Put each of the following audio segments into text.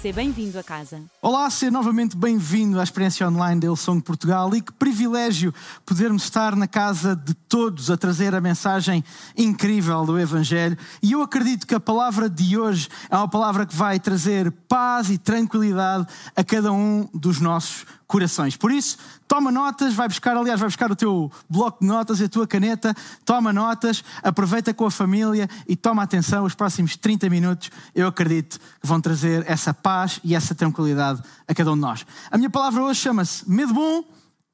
Seja bem-vindo a casa. Olá, seja novamente bem-vindo à experiência online da Hillsong Portugal e que privilégio podermos estar na casa de todos a trazer a mensagem incrível do Evangelho. E eu acredito que a palavra de hoje é uma palavra que vai trazer paz e tranquilidade a cada um dos nossos corações. Por isso, toma notas, vai buscar, aliás, vai buscar o teu bloco de notas e a tua caneta, toma notas, aproveita com a família e toma atenção. Os próximos 30 minutos, eu acredito que vão trazer essa paz e essa tranquilidade a cada um de nós. A minha palavra hoje chama-se medo bom,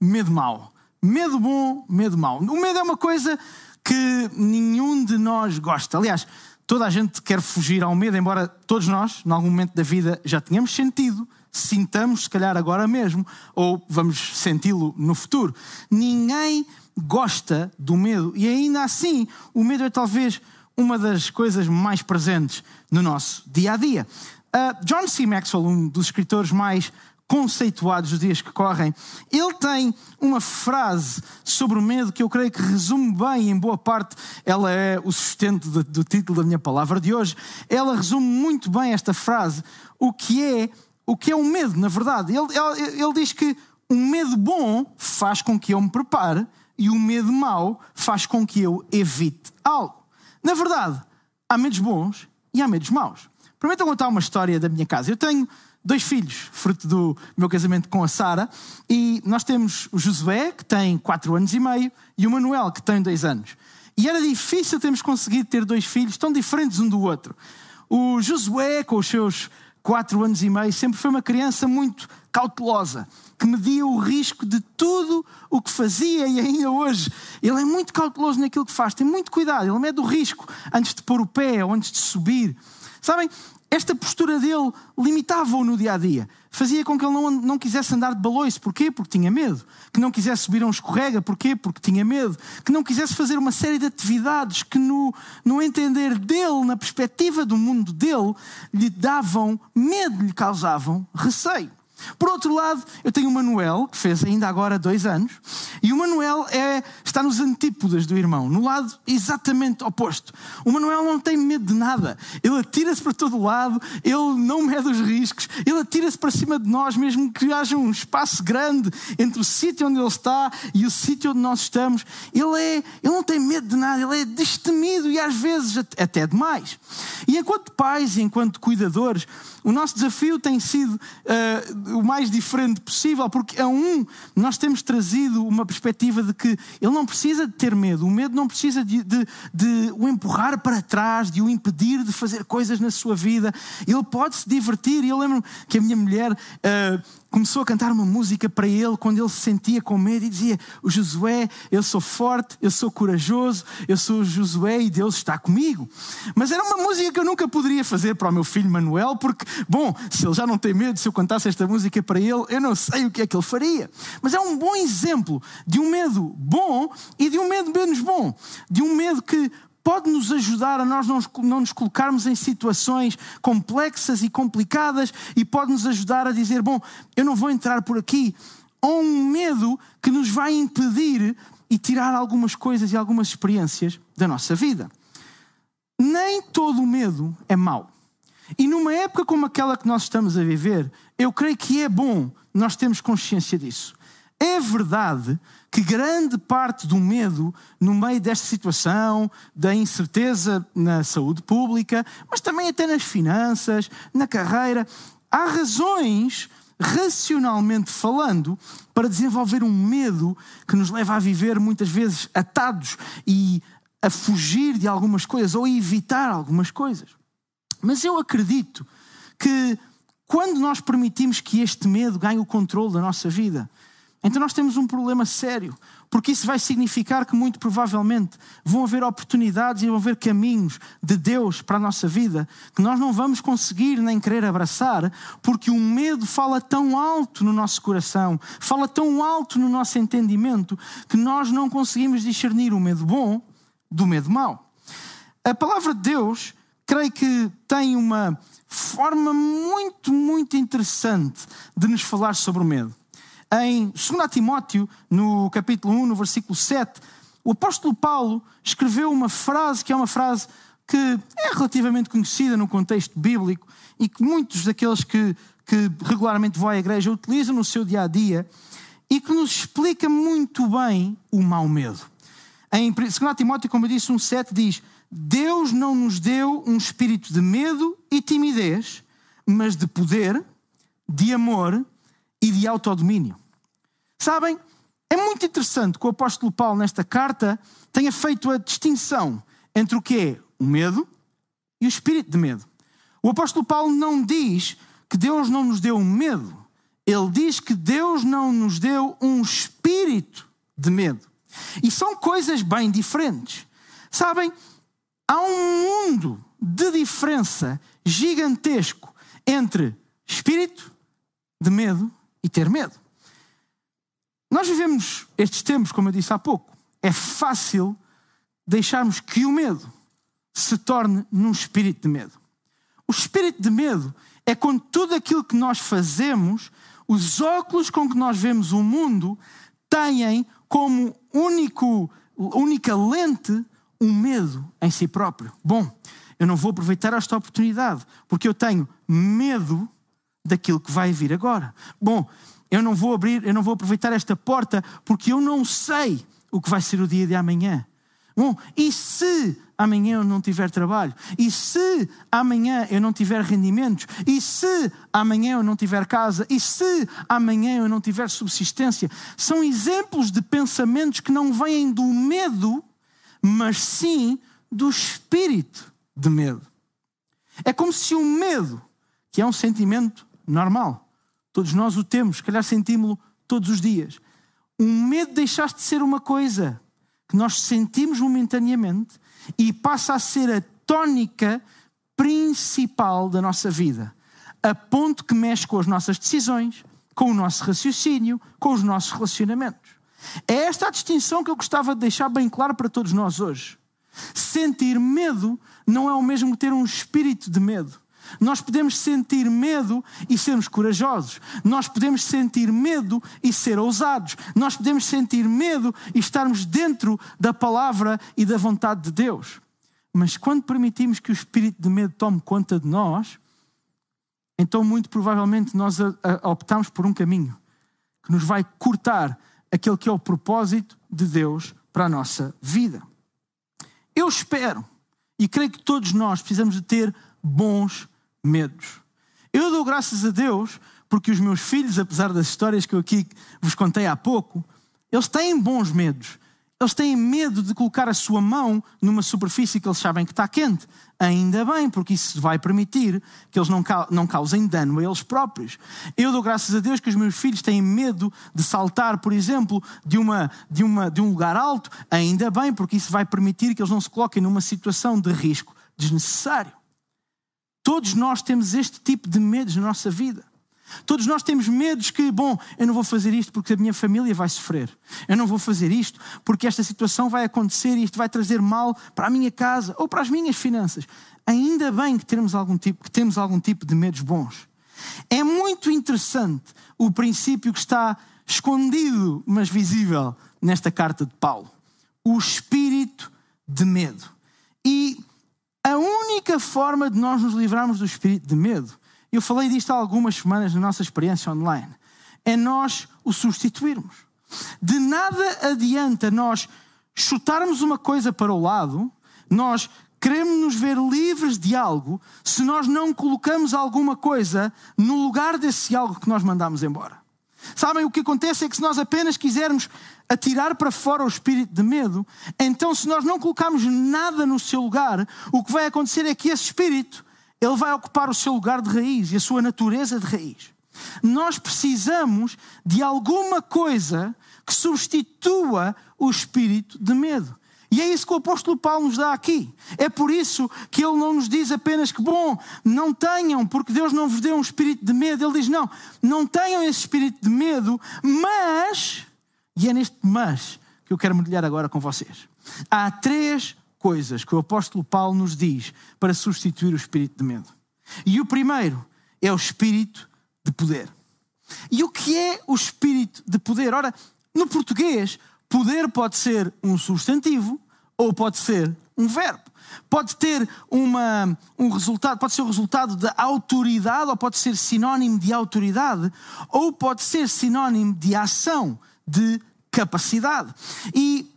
medo mau. Medo bom, medo mau. O medo é uma coisa que nenhum de nós gosta. Aliás, toda a gente quer fugir ao medo, embora todos nós, em algum momento da vida, já tenhamos sentido sintamos, se calhar agora mesmo, ou vamos senti-lo no futuro. Ninguém gosta do medo e ainda assim o medo é talvez uma das coisas mais presentes no nosso dia a dia. Uh, John C. Maxwell, um dos escritores mais conceituados dos dias que correm, ele tem uma frase sobre o medo que eu creio que resume bem, em boa parte, ela é o sustento do, do título da minha palavra de hoje. Ela resume muito bem esta frase, o que é o que é um medo, na verdade. Ele, ele, ele diz que um medo bom faz com que eu me prepare e o medo mau faz com que eu evite algo. Na verdade, há medos bons e há medos maus. Permitam contar uma história da minha casa. Eu tenho dois filhos, fruto do meu casamento com a Sara, e nós temos o Josué, que tem 4 anos e meio, e o Manuel, que tem 2 anos. E era difícil termos conseguido ter dois filhos tão diferentes um do outro. O Josué, com os seus quatro anos e meio, sempre foi uma criança muito cautelosa, que media o risco de tudo o que fazia e ainda hoje. Ele é muito cauteloso naquilo que faz, tem muito cuidado, ele mede o risco antes de pôr o pé ou antes de subir. Sabem, esta postura dele limitava-o no dia a dia. Fazia com que ele não, não quisesse andar de baloiço. Porquê? Porque tinha medo. Que não quisesse subir a um escorrega. Porquê? Porque tinha medo. Que não quisesse fazer uma série de atividades que, no, no entender dele, na perspectiva do mundo dele, lhe davam medo, lhe causavam receio. Por outro lado, eu tenho o Manuel, que fez ainda agora dois anos, e o Manuel é, está nos antípodas do irmão, no lado exatamente oposto. O Manuel não tem medo de nada, ele atira-se para todo lado, ele não mede os riscos, ele atira-se para cima de nós, mesmo que haja um espaço grande entre o sítio onde ele está e o sítio onde nós estamos. Ele, é, ele não tem medo de nada, ele é destemido e às vezes até demais. E enquanto pais e enquanto cuidadores, o nosso desafio tem sido uh, o mais diferente possível, porque a um nós temos trazido uma perspectiva de que ele não precisa de ter medo, o medo não precisa de, de, de o empurrar para trás, de o impedir de fazer coisas na sua vida. Ele pode se divertir. E eu lembro que a minha mulher. Uh, começou a cantar uma música para ele quando ele se sentia com medo e dizia: O Josué, eu sou forte, eu sou corajoso, eu sou o Josué e Deus está comigo. Mas era uma música que eu nunca poderia fazer para o meu filho Manuel, porque, bom, se ele já não tem medo, se eu cantasse esta música para ele, eu não sei o que é que ele faria. Mas é um bom exemplo de um medo bom e de um medo menos bom, de um medo que pode nos ajudar a nós não nos colocarmos em situações complexas e complicadas e pode nos ajudar a dizer: bom, eu não vou entrar por aqui. Ou um medo que nos vai impedir e tirar algumas coisas e algumas experiências da nossa vida. Nem todo o medo é mau. E numa época como aquela que nós estamos a viver, eu creio que é bom nós termos consciência disso. É verdade que grande parte do medo no meio desta situação, da incerteza na saúde pública, mas também até nas finanças, na carreira, há razões, racionalmente falando, para desenvolver um medo que nos leva a viver muitas vezes atados e a fugir de algumas coisas ou a evitar algumas coisas. Mas eu acredito que quando nós permitimos que este medo ganhe o controle da nossa vida, então nós temos um problema sério, porque isso vai significar que muito provavelmente vão haver oportunidades e vão haver caminhos de Deus para a nossa vida que nós não vamos conseguir nem querer abraçar, porque o medo fala tão alto no nosso coração, fala tão alto no nosso entendimento, que nós não conseguimos discernir o medo bom do medo mau. A palavra de Deus creio que tem uma forma muito, muito interessante de nos falar sobre o medo. Em 2 Timóteo, no capítulo 1, no versículo 7, o apóstolo Paulo escreveu uma frase que é uma frase que é relativamente conhecida no contexto bíblico e que muitos daqueles que, que regularmente vão à igreja utilizam no seu dia a dia e que nos explica muito bem o mau medo. Em 2 Timóteo, como eu disse, 1,7 diz: Deus não nos deu um espírito de medo e timidez, mas de poder, de amor e de autodomínio. Sabem, é muito interessante que o apóstolo Paulo, nesta carta, tenha feito a distinção entre o que é o medo e o espírito de medo. O apóstolo Paulo não diz que Deus não nos deu um medo, ele diz que Deus não nos deu um espírito de medo. E são coisas bem diferentes. Sabem, há um mundo de diferença gigantesco entre espírito de medo e ter medo. Nós vivemos estes tempos, como eu disse há pouco. É fácil deixarmos que o medo se torne num espírito de medo. O espírito de medo é quando tudo aquilo que nós fazemos, os óculos com que nós vemos o mundo, têm como único, única lente um medo em si próprio. Bom, eu não vou aproveitar esta oportunidade porque eu tenho medo daquilo que vai vir agora. Bom, eu não vou abrir, eu não vou aproveitar esta porta porque eu não sei o que vai ser o dia de amanhã. Bom, e se amanhã eu não tiver trabalho? E se amanhã eu não tiver rendimentos? E se amanhã eu não tiver casa? E se amanhã eu não tiver subsistência? São exemplos de pensamentos que não vêm do medo, mas sim do espírito de medo. É como se o medo, que é um sentimento normal, todos nós o temos, se calhar sentimos-lo todos os dias. O medo deixaste de ser uma coisa que nós sentimos momentaneamente e passa a ser a tónica principal da nossa vida, a ponto que mexe com as nossas decisões, com o nosso raciocínio, com os nossos relacionamentos. É esta a distinção que eu gostava de deixar bem claro para todos nós hoje. Sentir medo não é o mesmo que ter um espírito de medo. Nós podemos sentir medo e sermos corajosos. Nós podemos sentir medo e ser ousados. Nós podemos sentir medo e estarmos dentro da palavra e da vontade de Deus. Mas quando permitimos que o espírito de medo tome conta de nós, então muito provavelmente nós optamos por um caminho que nos vai cortar aquele que é o propósito de Deus para a nossa vida. Eu espero e creio que todos nós precisamos de ter bons medos. Eu dou graças a Deus porque os meus filhos, apesar das histórias que eu aqui vos contei há pouco, eles têm bons medos. Eles têm medo de colocar a sua mão numa superfície que eles sabem que está quente. Ainda bem, porque isso vai permitir que eles não causem dano a eles próprios. Eu dou graças a Deus que os meus filhos têm medo de saltar, por exemplo, de, uma, de, uma, de um lugar alto. Ainda bem, porque isso vai permitir que eles não se coloquem numa situação de risco desnecessário. Todos nós temos este tipo de medos na nossa vida. Todos nós temos medos que, bom, eu não vou fazer isto porque a minha família vai sofrer. Eu não vou fazer isto porque esta situação vai acontecer e isto vai trazer mal para a minha casa ou para as minhas finanças. Ainda bem que temos algum tipo, que temos algum tipo de medos bons. É muito interessante o princípio que está escondido, mas visível nesta carta de Paulo. O espírito de medo. E a única forma de nós nos livrarmos do espírito de medo, eu falei disto há algumas semanas na nossa experiência online, é nós o substituirmos. De nada adianta nós chutarmos uma coisa para o lado, nós queremos nos ver livres de algo, se nós não colocamos alguma coisa no lugar desse algo que nós mandamos embora. Sabem, o que acontece é que se nós apenas quisermos atirar para fora o espírito de medo, então se nós não colocarmos nada no seu lugar, o que vai acontecer é que esse espírito, ele vai ocupar o seu lugar de raiz e a sua natureza de raiz. Nós precisamos de alguma coisa que substitua o espírito de medo. E é isso que o apóstolo Paulo nos dá aqui. É por isso que ele não nos diz apenas que, bom, não tenham, porque Deus não vos deu um espírito de medo. Ele diz, não, não tenham esse espírito de medo, mas, e é neste mas que eu quero mergulhar agora com vocês. Há três coisas que o apóstolo Paulo nos diz para substituir o espírito de medo. E o primeiro é o espírito de poder. E o que é o espírito de poder? Ora, no português, poder pode ser um substantivo ou pode ser um verbo. Pode ter uma, um resultado, pode ser o resultado da autoridade, ou pode ser sinónimo de autoridade, ou pode ser sinónimo de ação, de capacidade. E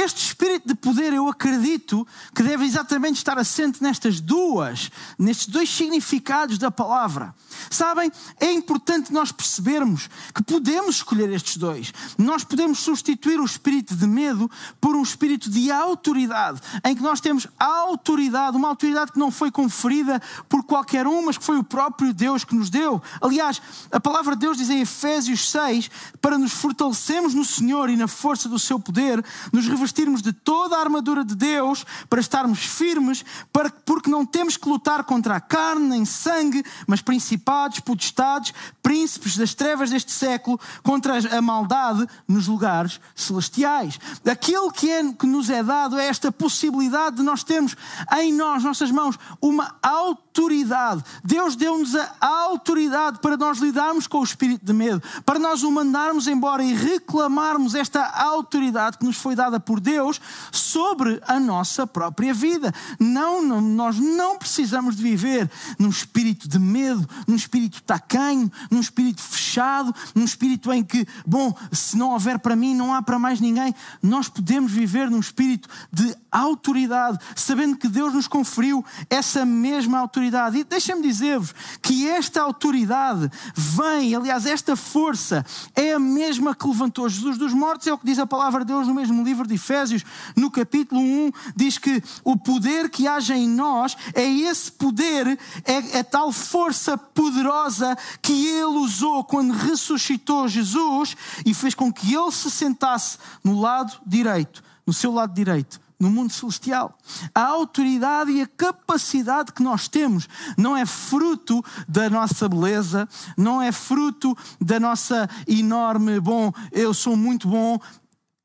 este espírito de poder, eu acredito que deve exatamente estar assente nestas duas, nestes dois significados da palavra. Sabem, é importante nós percebermos que podemos escolher estes dois. Nós podemos substituir o espírito de medo por um espírito de autoridade, em que nós temos autoridade, uma autoridade que não foi conferida por qualquer um, mas que foi o próprio Deus que nos deu. Aliás, a palavra de Deus diz em Efésios 6 para nos fortalecermos no Senhor e na força do seu poder, nos revestirmos de toda a armadura de Deus para estarmos firmes, para, porque não temos que lutar contra a carne nem sangue, mas principados, potestades, príncipes das trevas deste século, contra a maldade nos lugares celestiais. Aquilo que, é, que nos é dado é esta possibilidade de nós termos em nós, nossas mãos, uma autoridade. Deus deu-nos a autoridade para nós lidarmos com o espírito de medo, para nós o mandarmos embora e reclamarmos esta autoridade que nos foi dada por Deus sobre a nossa própria vida. Não, não, nós não precisamos de viver num espírito de medo, num espírito tacanho, num espírito fechado, num espírito em que, bom, se não houver para mim, não há para mais ninguém. Nós podemos viver num espírito de autoridade, sabendo que Deus nos conferiu essa mesma autoridade. E deixem-me dizer-vos que esta autoridade vem, aliás, esta força é a mesma que levantou Jesus dos mortos, é o que diz a palavra de Deus no mesmo livro de Efésios, no capítulo 1, diz que o poder que age em nós é esse poder, é a tal força poderosa que ele usou quando ressuscitou Jesus e fez com que ele se sentasse no lado direito, no seu lado direito no mundo celestial. A autoridade e a capacidade que nós temos não é fruto da nossa beleza, não é fruto da nossa enorme, bom, eu sou muito bom,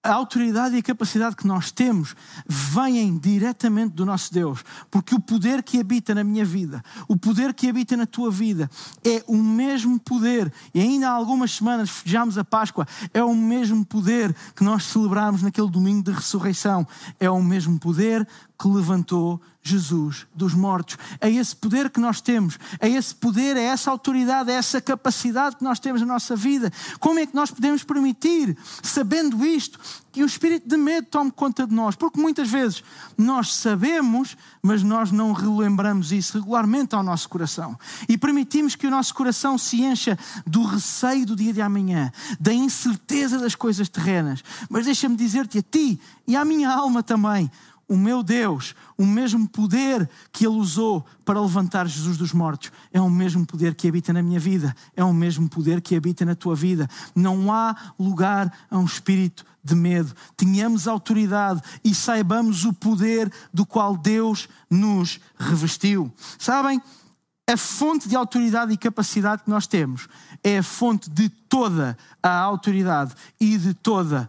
a autoridade e a capacidade que nós temos vêm diretamente do nosso Deus, porque o poder que habita na minha vida, o poder que habita na tua vida, é o mesmo poder, e ainda há algumas semanas festejamos a Páscoa, é o mesmo poder que nós celebramos naquele domingo de ressurreição, é o mesmo poder que levantou Jesus dos mortos. É esse poder que nós temos, é esse poder, é essa autoridade, é essa capacidade que nós temos na nossa vida. Como é que nós podemos permitir, sabendo isto, que o espírito de medo tome conta de nós? Porque muitas vezes nós sabemos, mas nós não relembramos isso regularmente ao nosso coração. E permitimos que o nosso coração se encha do receio do dia de amanhã, da incerteza das coisas terrenas. Mas deixa-me dizer-te a ti e à minha alma também o meu Deus, o mesmo poder que Ele usou para levantar Jesus dos mortos, é o mesmo poder que habita na minha vida, é o mesmo poder que habita na tua vida. Não há lugar a um espírito de medo. Tenhamos autoridade e saibamos o poder do qual Deus nos revestiu. Sabem? A fonte de autoridade e capacidade que nós temos é a fonte de toda a autoridade e de toda a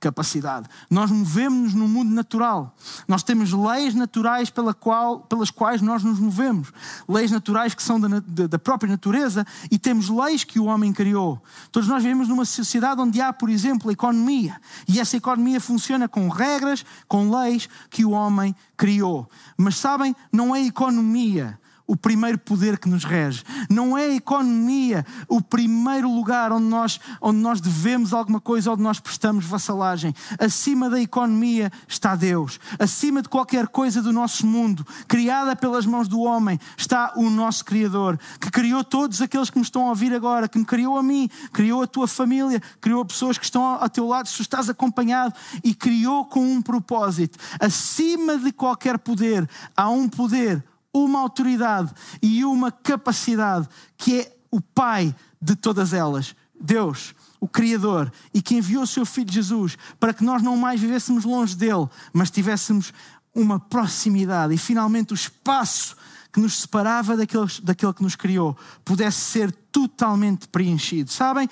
capacidade. Nós movemos-nos no mundo natural. Nós temos leis naturais pela qual, pelas quais nós nos movemos. Leis naturais que são da, da, própria natureza e temos leis que o homem criou. Todos nós vivemos numa sociedade onde há, por exemplo, a economia. E essa economia funciona com regras, com leis que o homem criou. Mas sabem, não é economia o primeiro poder que nos rege. Não é a economia o primeiro lugar onde nós, onde nós devemos alguma coisa, onde nós prestamos vassalagem. Acima da economia está Deus. Acima de qualquer coisa do nosso mundo, criada pelas mãos do homem, está o nosso Criador, que criou todos aqueles que me estão a ouvir agora, que me criou a mim, criou a tua família, criou pessoas que estão ao teu lado, se tu estás acompanhado, e criou com um propósito. Acima de qualquer poder, há um poder uma autoridade e uma capacidade que é o Pai de todas elas, Deus, o Criador, e que enviou o seu Filho Jesus para que nós não mais vivêssemos longe dele, mas tivéssemos uma proximidade e finalmente o espaço que nos separava daquele, daquele que nos criou pudesse ser totalmente preenchido. Sabem?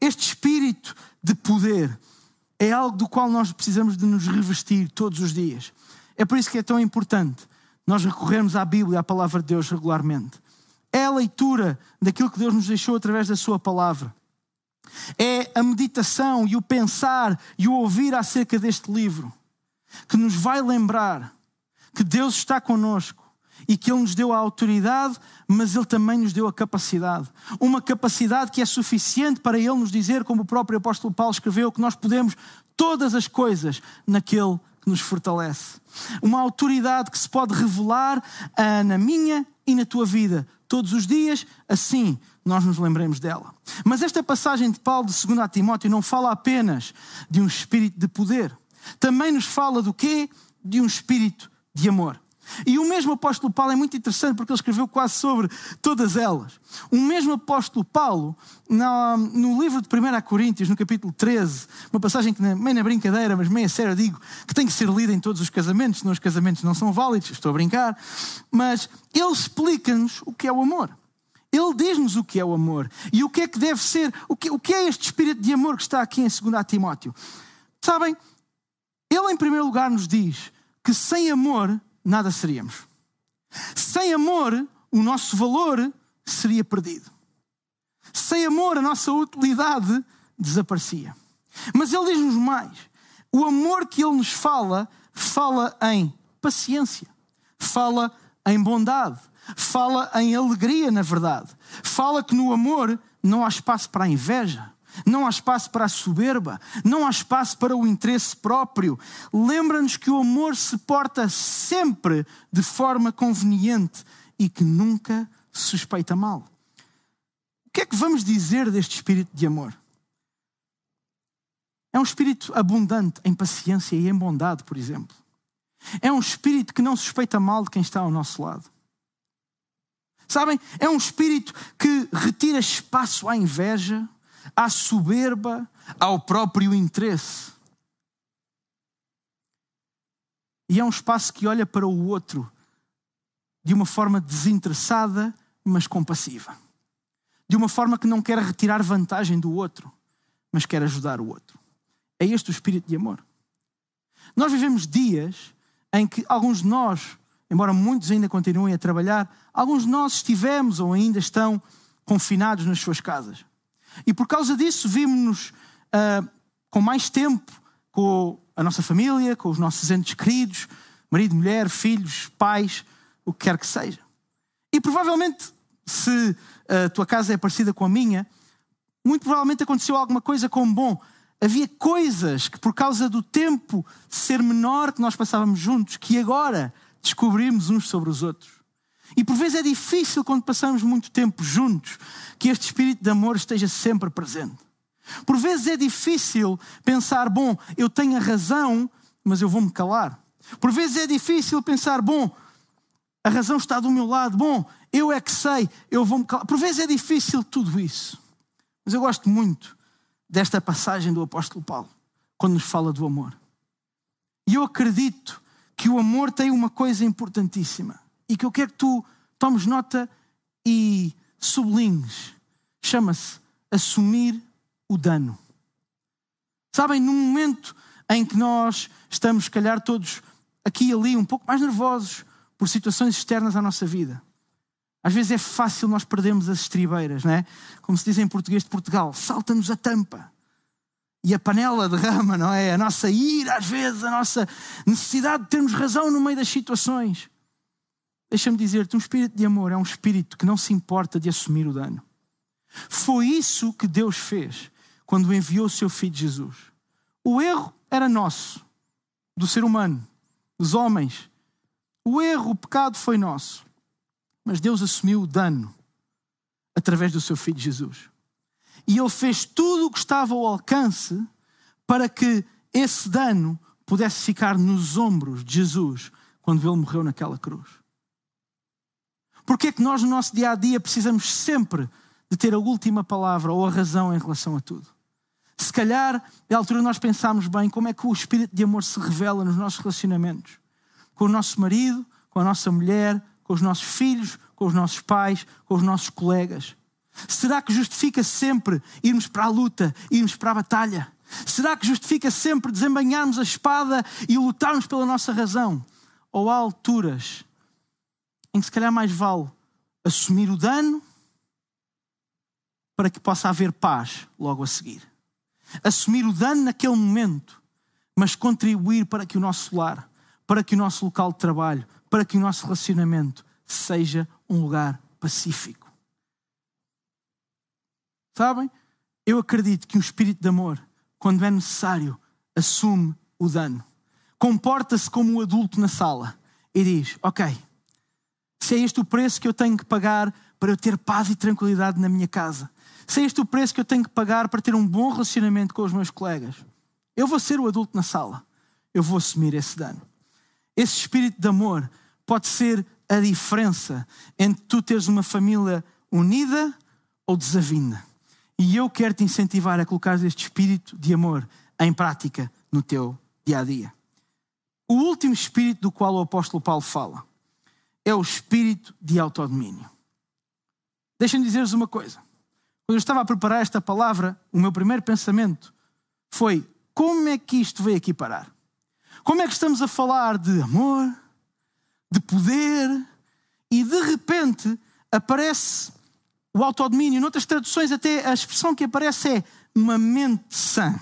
Este espírito de poder é algo do qual nós precisamos de nos revestir todos os dias. É por isso que é tão importante nós recorrermos à Bíblia, à palavra de Deus regularmente. É a leitura daquilo que Deus nos deixou através da Sua palavra. É a meditação e o pensar e o ouvir acerca deste livro que nos vai lembrar que Deus está conosco e que Ele nos deu a autoridade, mas Ele também nos deu a capacidade. Uma capacidade que é suficiente para Ele nos dizer, como o próprio apóstolo Paulo escreveu, que nós podemos todas as coisas naquele que nos fortalece. Uma autoridade que se pode revelar uh, na minha e na tua vida todos os dias, assim nós nos lembremos dela. Mas esta passagem de Paulo de 2 Timóteo não fala apenas de um espírito de poder, também nos fala do quê? De um espírito de amor. E o mesmo apóstolo Paulo é muito interessante porque ele escreveu quase sobre todas elas. O mesmo apóstolo Paulo, no livro de 1 Coríntios, no capítulo 13, uma passagem que meio na brincadeira, mas meio a sério digo, que tem que ser lida em todos os casamentos, senão os casamentos não são válidos, estou a brincar. Mas ele explica-nos o que é o amor. Ele diz-nos o que é o amor e o que é que deve ser, o que, o que é este espírito de amor que está aqui em 2 Timóteo. Sabem, ele em primeiro lugar nos diz que sem amor nada seríamos. Sem amor, o nosso valor seria perdido. Sem amor, a nossa utilidade desaparecia. Mas ele diz-nos mais: o amor que ele nos fala, fala em paciência, fala em bondade, fala em alegria, na verdade. Fala que no amor não há espaço para a inveja, não há espaço para a soberba, não há espaço para o interesse próprio. Lembra-nos que o amor se porta sempre de forma conveniente e que nunca suspeita mal. O que é que vamos dizer deste espírito de amor? É um espírito abundante em paciência e em bondade, por exemplo. É um espírito que não suspeita mal de quem está ao nosso lado. Sabem? É um espírito que retira espaço à inveja, à soberba, ao próprio interesse. E é um espaço que olha para o outro de uma forma desinteressada, mas compassiva. De uma forma que não quer retirar vantagem do outro, mas quer ajudar o outro. É este o espírito de amor. Nós vivemos dias em que alguns de nós, embora muitos ainda continuem a trabalhar, alguns de nós estivemos ou ainda estão confinados nas suas casas. E por causa disso, vimos-nos uh, com mais tempo com a nossa família, com os nossos entes queridos, marido, mulher, filhos, pais, o que quer que seja. E provavelmente, se a tua casa é parecida com a minha, muito provavelmente aconteceu alguma coisa como bom. Havia coisas que, por causa do tempo ser menor que nós passávamos juntos, que agora descobrimos uns sobre os outros. E por vezes é difícil, quando passamos muito tempo juntos, que este espírito de amor esteja sempre presente. Por vezes é difícil pensar, bom, eu tenho a razão, mas eu vou-me calar. Por vezes é difícil pensar, bom, a razão está do meu lado, bom, eu é que sei, eu vou-me calar. Por vezes é difícil tudo isso. Mas eu gosto muito desta passagem do apóstolo Paulo, quando nos fala do amor. E eu acredito que o amor tem uma coisa importantíssima e que eu quero que tu tomes nota e sublinhes. Chama-se assumir o dano. Sabem, no momento em que nós estamos, se calhar, todos aqui e ali um pouco mais nervosos por situações externas à nossa vida. Às vezes é fácil nós perdermos as estribeiras, não é? Como se diz em português de Portugal, salta-nos a tampa. E a panela derrama, não é? A nossa ira, às vezes, a nossa necessidade de termos razão no meio das situações. Deixa-me dizer-te: um espírito de amor é um espírito que não se importa de assumir o dano. Foi isso que Deus fez quando enviou o seu filho Jesus. O erro era nosso, do ser humano, dos homens. O erro, o pecado foi nosso. Mas Deus assumiu o dano através do seu filho Jesus. E ele fez tudo o que estava ao alcance para que esse dano pudesse ficar nos ombros de Jesus quando ele morreu naquela cruz. Porque é que nós, no nosso dia a dia, precisamos sempre de ter a última palavra ou a razão em relação a tudo? Se calhar, é a altura de nós pensarmos bem como é que o espírito de amor se revela nos nossos relacionamentos com o nosso marido, com a nossa mulher, com os nossos filhos, com os nossos pais, com os nossos colegas. Será que justifica sempre irmos para a luta, irmos para a batalha? Será que justifica sempre desembanharmos a espada e lutarmos pela nossa razão? ou há alturas em que se calhar mais vale assumir o dano para que possa haver paz logo a seguir. Assumir o dano naquele momento, mas contribuir para que o nosso lar, para que o nosso local de trabalho, para que o nosso relacionamento seja um lugar pacífico. Sabem? Eu acredito que o espírito de amor, quando é necessário, assume o dano. Comporta-se como um adulto na sala e diz: Ok, se é este o preço que eu tenho que pagar para eu ter paz e tranquilidade na minha casa, se é este o preço que eu tenho que pagar para ter um bom relacionamento com os meus colegas, eu vou ser o adulto na sala, eu vou assumir esse dano. Esse espírito de amor pode ser a diferença entre tu teres uma família unida ou desavinda. E eu quero te incentivar a colocar este espírito de amor em prática no teu dia a dia. O último espírito do qual o apóstolo Paulo fala é o espírito de autodomínio. Deixem-me dizer-vos uma coisa. Quando eu estava a preparar esta palavra, o meu primeiro pensamento foi: como é que isto veio aqui parar? Como é que estamos a falar de amor, de poder, e de repente aparece o autodomínio. Noutras traduções, até a expressão que aparece é uma mente sã.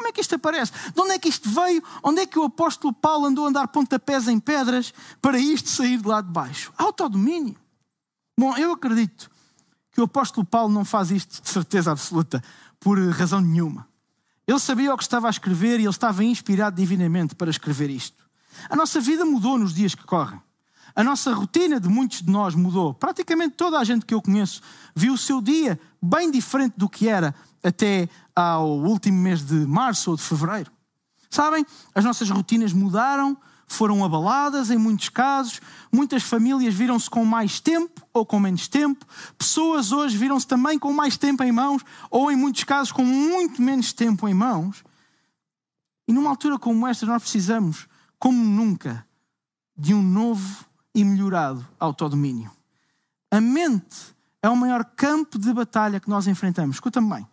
Como é que isto aparece? De onde é que isto veio? Onde é que o apóstolo Paulo andou a andar pontapés em pedras para isto sair de lá de baixo? Autodomínio. Bom, eu acredito que o apóstolo Paulo não faz isto de certeza absoluta, por razão nenhuma. Ele sabia o que estava a escrever e ele estava inspirado divinamente para escrever isto. A nossa vida mudou nos dias que correm. A nossa rotina de muitos de nós mudou. Praticamente toda a gente que eu conheço viu o seu dia bem diferente do que era até ao último mês de março ou de fevereiro. Sabem? As nossas rotinas mudaram, foram abaladas em muitos casos. Muitas famílias viram-se com mais tempo ou com menos tempo. Pessoas hoje viram-se também com mais tempo em mãos ou, em muitos casos, com muito menos tempo em mãos. E numa altura como esta, nós precisamos, como nunca, de um novo e melhorado autodomínio. A mente é o maior campo de batalha que nós enfrentamos. Escuta-me bem.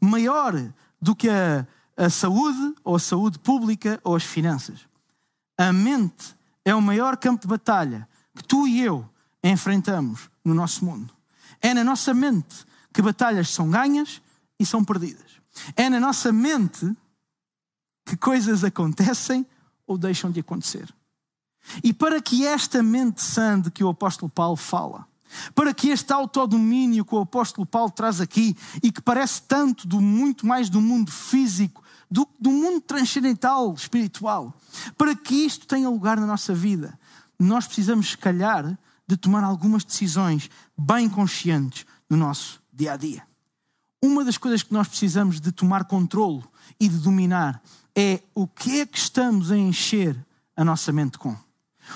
Maior do que a, a saúde, ou a saúde pública, ou as finanças. A mente é o maior campo de batalha que tu e eu enfrentamos no nosso mundo. É na nossa mente que batalhas são ganhas e são perdidas. É na nossa mente que coisas acontecem ou deixam de acontecer. E para que esta mente sã de que o apóstolo Paulo fala, para que este autodomínio que o apóstolo Paulo traz aqui e que parece tanto do muito mais do mundo físico do, do mundo transcendental espiritual, para que isto tenha lugar na nossa vida, nós precisamos, se calhar, de tomar algumas decisões bem conscientes no nosso dia a dia. Uma das coisas que nós precisamos de tomar controle e de dominar é o que é que estamos a encher a nossa mente com.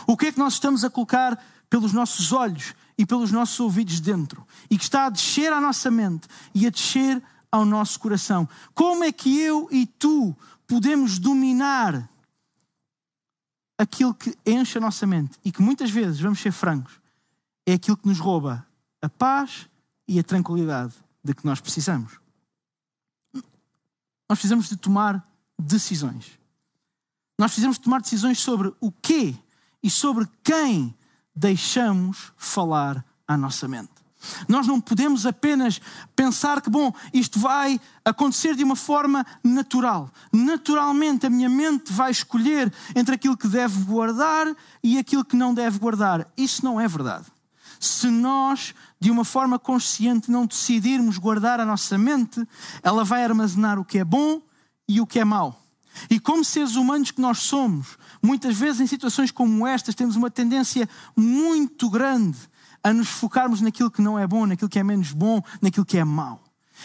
O que é que nós estamos a colocar pelos nossos olhos e pelos nossos ouvidos dentro e que está a descer à nossa mente e a descer ao nosso coração. Como é que eu e tu podemos dominar aquilo que enche a nossa mente e que muitas vezes, vamos ser francos, é aquilo que nos rouba a paz e a tranquilidade de que nós precisamos? Nós precisamos de tomar decisões. Nós precisamos de tomar decisões sobre o quê e sobre quem deixamos falar à nossa mente. Nós não podemos apenas pensar que, bom, isto vai acontecer de uma forma natural. Naturalmente, a minha mente vai escolher entre aquilo que deve guardar e aquilo que não deve guardar. Isso não é verdade. Se nós, de uma forma consciente, não decidirmos guardar a nossa mente, ela vai armazenar o que é bom e o que é mau. E como seres humanos que nós somos, muitas vezes em situações como estas, temos uma tendência muito grande a nos focarmos naquilo que não é bom, naquilo que é menos bom, naquilo que é mau.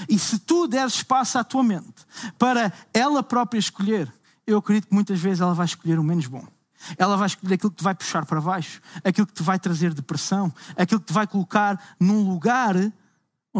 E se tu deres espaço à tua mente para ela própria escolher, eu acredito que muitas vezes ela vai escolher o menos bom. Ela vai escolher aquilo que te vai puxar para baixo, aquilo que te vai trazer depressão, aquilo que te vai colocar num lugar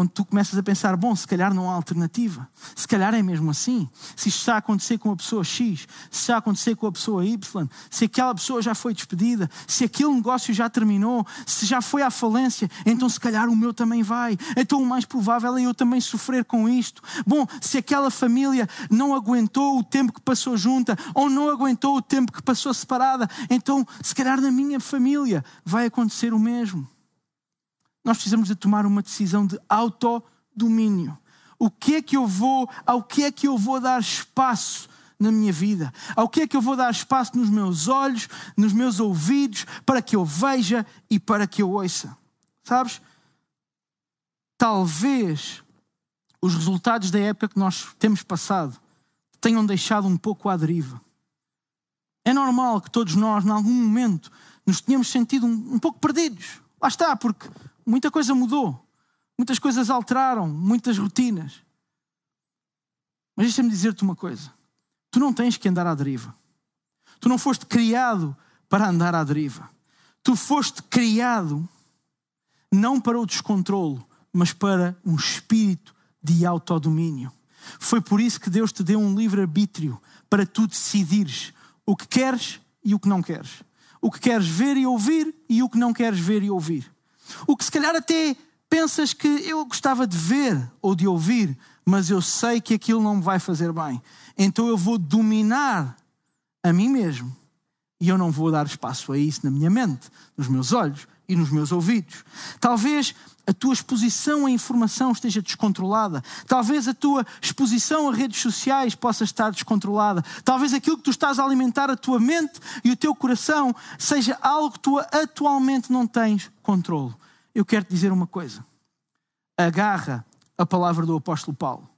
onde tu começas a pensar: bom, se calhar não há alternativa, se calhar é mesmo assim. Se isto está a acontecer com a pessoa X, se está a acontecer com a pessoa Y, se aquela pessoa já foi despedida, se aquele negócio já terminou, se já foi à falência, então se calhar o meu também vai. Então o mais provável é eu também sofrer com isto. Bom, se aquela família não aguentou o tempo que passou junta ou não aguentou o tempo que passou separada, então se calhar na minha família vai acontecer o mesmo nós precisamos de tomar uma decisão de autodomínio. O que é que eu vou, ao que é que eu vou dar espaço na minha vida? Ao que é que eu vou dar espaço nos meus olhos, nos meus ouvidos, para que eu veja e para que eu ouça? Sabes? Talvez os resultados da época que nós temos passado tenham deixado um pouco à deriva. É normal que todos nós, em algum momento, nos tenhamos sentido um, um pouco perdidos. Lá está, porque muita coisa mudou, muitas coisas alteraram, muitas rotinas. Mas deixa-me dizer-te uma coisa: tu não tens que andar à deriva. Tu não foste criado para andar à deriva. Tu foste criado não para o descontrolo, mas para um espírito de autodomínio. Foi por isso que Deus te deu um livre-arbítrio para tu decidires o que queres e o que não queres. O que queres ver e ouvir e o que não queres ver e ouvir. O que se calhar até pensas que eu gostava de ver ou de ouvir, mas eu sei que aquilo não me vai fazer bem. Então eu vou dominar a mim mesmo e eu não vou dar espaço a isso na minha mente, nos meus olhos e nos meus ouvidos. Talvez a tua exposição à informação esteja descontrolada. Talvez a tua exposição a redes sociais possa estar descontrolada. Talvez aquilo que tu estás a alimentar a tua mente e o teu coração seja algo que tu atualmente não tens controle. Eu quero te dizer uma coisa. Agarra a palavra do apóstolo Paulo.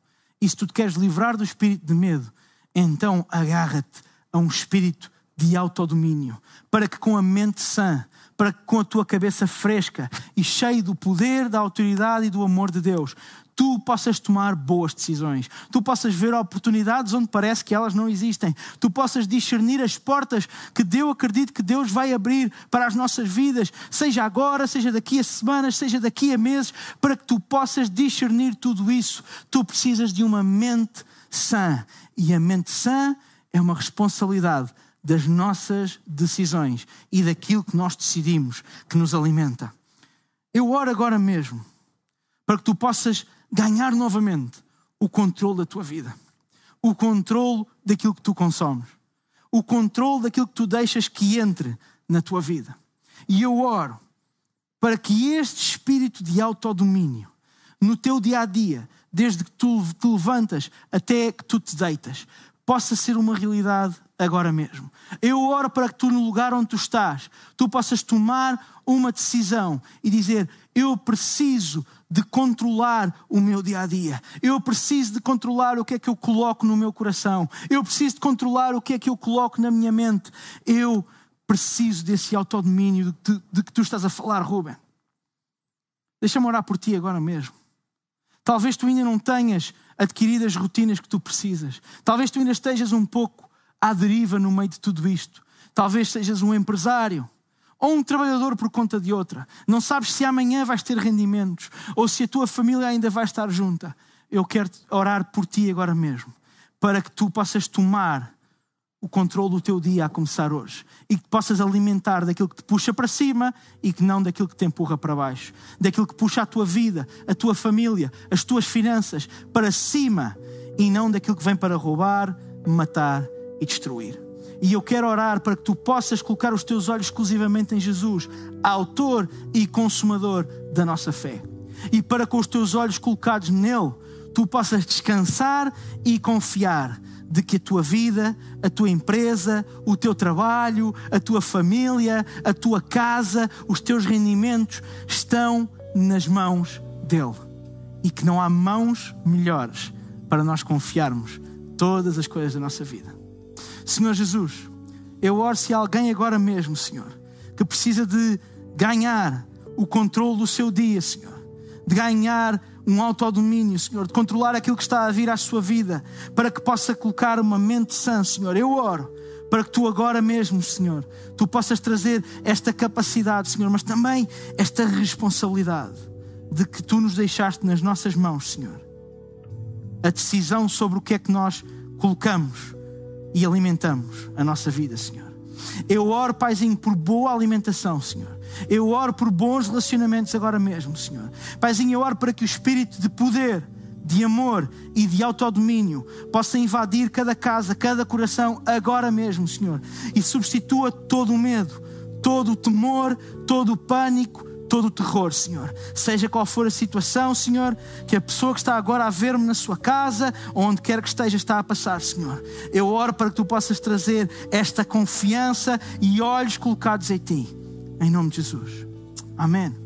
E se tu te queres livrar do espírito de medo, então agarra-te a um espírito de autodomínio, para que com a mente sã para que com a tua cabeça fresca e cheia do poder, da autoridade e do amor de Deus, tu possas tomar boas decisões, tu possas ver oportunidades onde parece que elas não existem, tu possas discernir as portas que eu acredito que Deus vai abrir para as nossas vidas, seja agora, seja daqui a semanas, seja daqui a meses, para que tu possas discernir tudo isso. Tu precisas de uma mente sã. E a mente sã é uma responsabilidade das nossas decisões e daquilo que nós decidimos que nos alimenta. Eu oro agora mesmo para que tu possas ganhar novamente o controle da tua vida, o controle daquilo que tu consomes, o controle daquilo que tu deixas que entre na tua vida. E eu oro para que este espírito de autodomínio no teu dia a dia, desde que tu te levantas até que tu te deitas, possa ser uma realidade agora mesmo. Eu oro para que tu, no lugar onde tu estás, tu possas tomar uma decisão e dizer: Eu preciso de controlar o meu dia a dia. Eu preciso de controlar o que é que eu coloco no meu coração. Eu preciso de controlar o que é que eu coloco na minha mente. Eu preciso desse autodomínio de, de que tu estás a falar, Ruben. Deixa-me orar por ti agora mesmo. Talvez tu ainda não tenhas adquirido as rotinas que tu precisas. Talvez tu ainda estejas um pouco à deriva no meio de tudo isto. Talvez sejas um empresário ou um trabalhador por conta de outra. Não sabes se amanhã vais ter rendimentos ou se a tua família ainda vai estar junta. Eu quero orar por ti agora mesmo, para que tu possas tomar o controle do teu dia a começar hoje e que possas alimentar daquilo que te puxa para cima e que não daquilo que te empurra para baixo, daquilo que puxa a tua vida, a tua família, as tuas finanças para cima e não daquilo que vem para roubar, matar e destruir. E eu quero orar para que tu possas colocar os teus olhos exclusivamente em Jesus, autor e consumador da nossa fé. E para com os teus olhos colocados nele, tu possas descansar e confiar de que a tua vida, a tua empresa, o teu trabalho, a tua família, a tua casa, os teus rendimentos estão nas mãos dele. E que não há mãos melhores para nós confiarmos todas as coisas da nossa vida. Senhor Jesus, eu oro se alguém agora mesmo, Senhor, que precisa de ganhar o controle do seu dia, Senhor, de ganhar um autodomínio, Senhor, de controlar aquilo que está a vir à sua vida, para que possa colocar uma mente sã, Senhor. Eu oro para que tu agora mesmo, Senhor, tu possas trazer esta capacidade, Senhor, mas também esta responsabilidade de que tu nos deixaste nas nossas mãos, Senhor. A decisão sobre o que é que nós colocamos e alimentamos a nossa vida, Senhor. Eu oro, Paizinho, por boa alimentação, Senhor. Eu oro por bons relacionamentos agora mesmo, Senhor. Paizinho, eu oro para que o espírito de poder, de amor e de autodomínio possa invadir cada casa, cada coração agora mesmo, Senhor. E substitua todo o medo, todo o temor, todo o pânico, todo o terror, Senhor. Seja qual for a situação, Senhor, que a pessoa que está agora a ver-me na sua casa, onde quer que esteja, está a passar, Senhor. Eu oro para que tu possas trazer esta confiança e olhos colocados em ti. Em nome de Jesus. Amém.